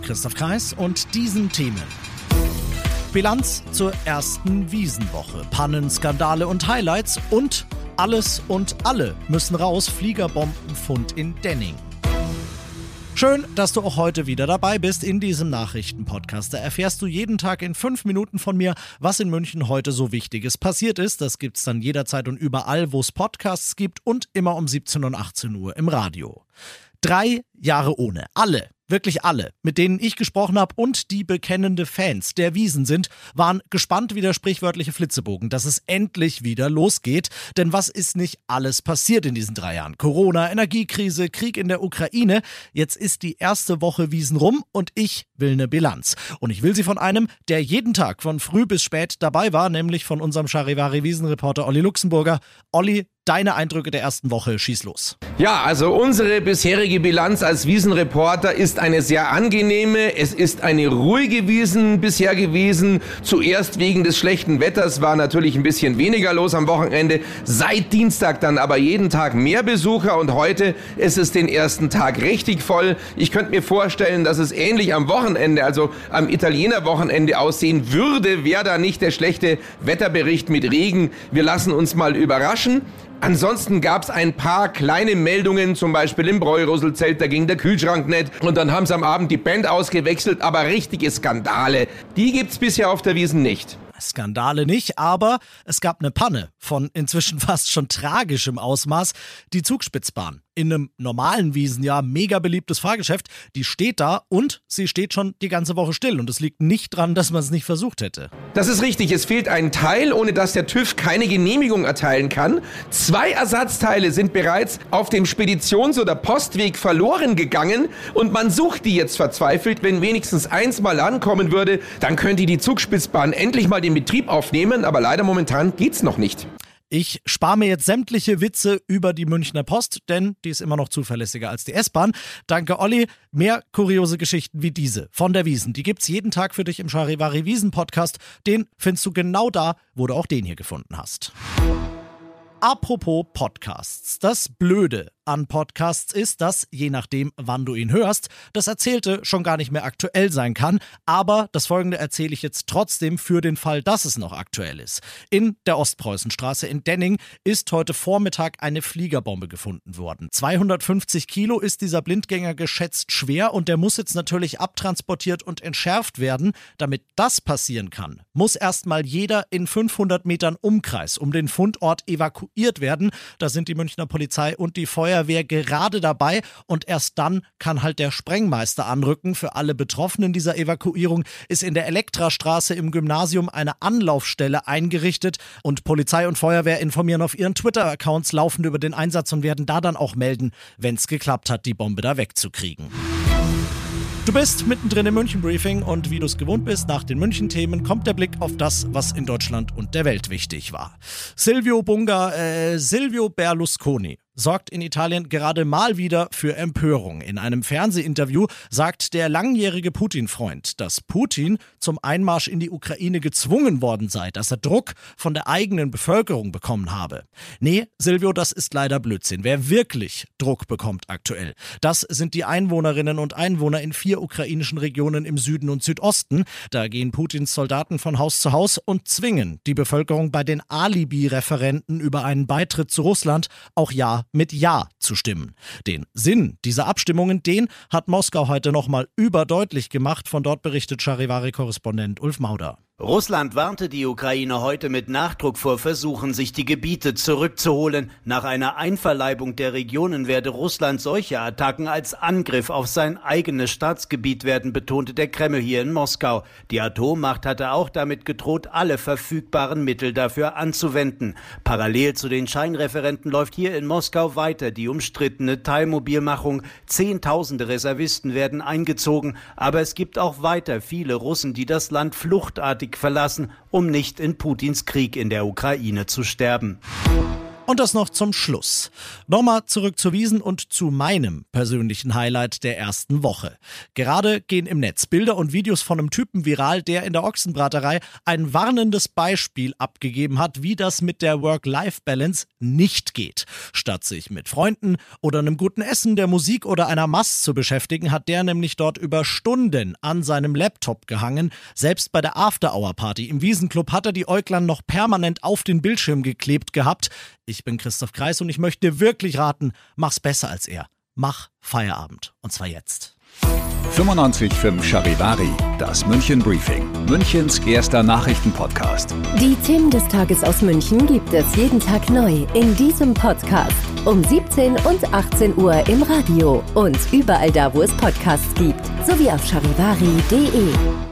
Christoph Kreis und diesen Themen. Bilanz zur ersten Wiesenwoche, Pannen, Skandale und Highlights und alles und alle müssen raus, Fliegerbombenfund in Denning. Schön, dass du auch heute wieder dabei bist in diesem Nachrichtenpodcast. Da erfährst du jeden Tag in fünf Minuten von mir, was in München heute so Wichtiges passiert ist. Das gibt's dann jederzeit und überall, wo es Podcasts gibt und immer um 17 und 18 Uhr im Radio. Drei Jahre ohne. Alle wirklich alle, mit denen ich gesprochen habe und die bekennende Fans der Wiesen sind, waren gespannt wie der sprichwörtliche Flitzebogen, dass es endlich wieder losgeht. Denn was ist nicht alles passiert in diesen drei Jahren? Corona, Energiekrise, Krieg in der Ukraine. Jetzt ist die erste Woche Wiesen rum und ich will eine Bilanz. Und ich will sie von einem, der jeden Tag von früh bis spät dabei war, nämlich von unserem Charivari Wiesenreporter Olli Luxemburger. Olli, deine Eindrücke der ersten Woche, schieß los. Ja, also unsere bisherige Bilanz als Wiesenreporter ist eine sehr angenehme. Es ist eine ruhige Wiesen bisher gewesen. Zuerst wegen des schlechten Wetters war natürlich ein bisschen weniger los am Wochenende. Seit Dienstag dann aber jeden Tag mehr Besucher und heute ist es den ersten Tag richtig voll. Ich könnte mir vorstellen, dass es ähnlich am Wochenende, also am Italiener Wochenende aussehen würde, wäre da nicht der schlechte Wetterbericht mit Regen. Wir lassen uns mal überraschen. Ansonsten gab es ein paar kleine Meldungen, zum Beispiel im Bräurusselzelt, da ging der Kühlschrank nicht. Und dann haben sie am Abend die Band ausgewechselt, aber richtige Skandale, die gibt's bisher auf der Wiesen nicht. Skandale nicht, aber es gab eine Panne von inzwischen fast schon tragischem Ausmaß, die Zugspitzbahn in einem normalen Wiesenjahr mega beliebtes Fahrgeschäft. Die steht da und sie steht schon die ganze Woche still. Und es liegt nicht dran, dass man es nicht versucht hätte. Das ist richtig. Es fehlt ein Teil, ohne dass der TÜV keine Genehmigung erteilen kann. Zwei Ersatzteile sind bereits auf dem Speditions- oder Postweg verloren gegangen und man sucht die jetzt verzweifelt. Wenn wenigstens eins mal ankommen würde, dann könnte die Zugspitzbahn endlich mal den Betrieb aufnehmen. Aber leider momentan geht's noch nicht. Ich spare mir jetzt sämtliche Witze über die Münchner Post, denn die ist immer noch zuverlässiger als die S-Bahn. Danke, Olli. Mehr kuriose Geschichten wie diese von der Wiesen, die gibt's jeden Tag für dich im Charivari Wiesen Podcast. Den findest du genau da, wo du auch den hier gefunden hast. Apropos Podcasts. Das Blöde an Podcasts ist, dass, je nachdem, wann du ihn hörst, das Erzählte schon gar nicht mehr aktuell sein kann. Aber das folgende erzähle ich jetzt trotzdem für den Fall, dass es noch aktuell ist. In der Ostpreußenstraße in Denning ist heute Vormittag eine Fliegerbombe gefunden worden. 250 Kilo ist dieser Blindgänger geschätzt schwer und der muss jetzt natürlich abtransportiert und entschärft werden. Damit das passieren kann, muss erstmal jeder in 500 Metern Umkreis um den Fundort evakuiert werden. Da sind die Münchner Polizei und die Feuerwehr Feuerwehr gerade dabei und erst dann kann halt der Sprengmeister anrücken. Für alle Betroffenen dieser Evakuierung ist in der Elektrastraße im Gymnasium eine Anlaufstelle eingerichtet und Polizei und Feuerwehr informieren auf ihren Twitter-Accounts laufend über den Einsatz und werden da dann auch melden, wenn es geklappt hat, die Bombe da wegzukriegen. Du bist mittendrin im München-Briefing und wie du es gewohnt bist, nach den München-Themen kommt der Blick auf das, was in Deutschland und der Welt wichtig war. Silvio Bunga, äh, Silvio Berlusconi sorgt in Italien gerade mal wieder für Empörung. In einem Fernsehinterview sagt der langjährige Putin-Freund, dass Putin zum Einmarsch in die Ukraine gezwungen worden sei, dass er Druck von der eigenen Bevölkerung bekommen habe. Nee, Silvio, das ist leider Blödsinn. Wer wirklich Druck bekommt aktuell, das sind die Einwohnerinnen und Einwohner in vier ukrainischen Regionen im Süden und Südosten. Da gehen Putins Soldaten von Haus zu Haus und zwingen die Bevölkerung bei den Alibi-Referenten über einen Beitritt zu Russland auch ja mit Ja zu stimmen. Den Sinn dieser Abstimmungen, den hat Moskau heute nochmal überdeutlich gemacht. Von dort berichtet Charivari-Korrespondent Ulf Mauder. Russland warnte die Ukraine heute mit Nachdruck vor Versuchen, sich die Gebiete zurückzuholen. Nach einer Einverleibung der Regionen werde Russland solche Attacken als Angriff auf sein eigenes Staatsgebiet werden, betonte der Kreml hier in Moskau. Die Atommacht hatte auch damit gedroht, alle verfügbaren Mittel dafür anzuwenden. Parallel zu den Scheinreferenten läuft hier in Moskau weiter die umstrittene Teilmobilmachung. Zehntausende Reservisten werden eingezogen, aber es gibt auch weiter viele Russen, die das Land fluchtartig Krieg verlassen, um nicht in Putins Krieg in der Ukraine zu sterben. Und das noch zum Schluss. Nochmal zurück zu Wiesen und zu meinem persönlichen Highlight der ersten Woche. Gerade gehen im Netz Bilder und Videos von einem Typen viral, der in der Ochsenbraterei ein warnendes Beispiel abgegeben hat, wie das mit der Work-Life-Balance nicht geht. Statt sich mit Freunden oder einem guten Essen, der Musik oder einer Mass zu beschäftigen, hat der nämlich dort über Stunden an seinem Laptop gehangen. Selbst bei der After-Hour-Party im Wiesenclub hat er die Äuglein noch permanent auf den Bildschirm geklebt gehabt. Ich bin Christoph Kreis und ich möchte dir wirklich raten, mach's besser als er. Mach Feierabend. Und zwar jetzt. 95.5 Charivari, das München Briefing, Münchens erster Nachrichtenpodcast. Die Themen des Tages aus München gibt es jeden Tag neu in diesem Podcast. Um 17 und 18 Uhr im Radio und überall da, wo es Podcasts gibt, sowie auf charivari.de.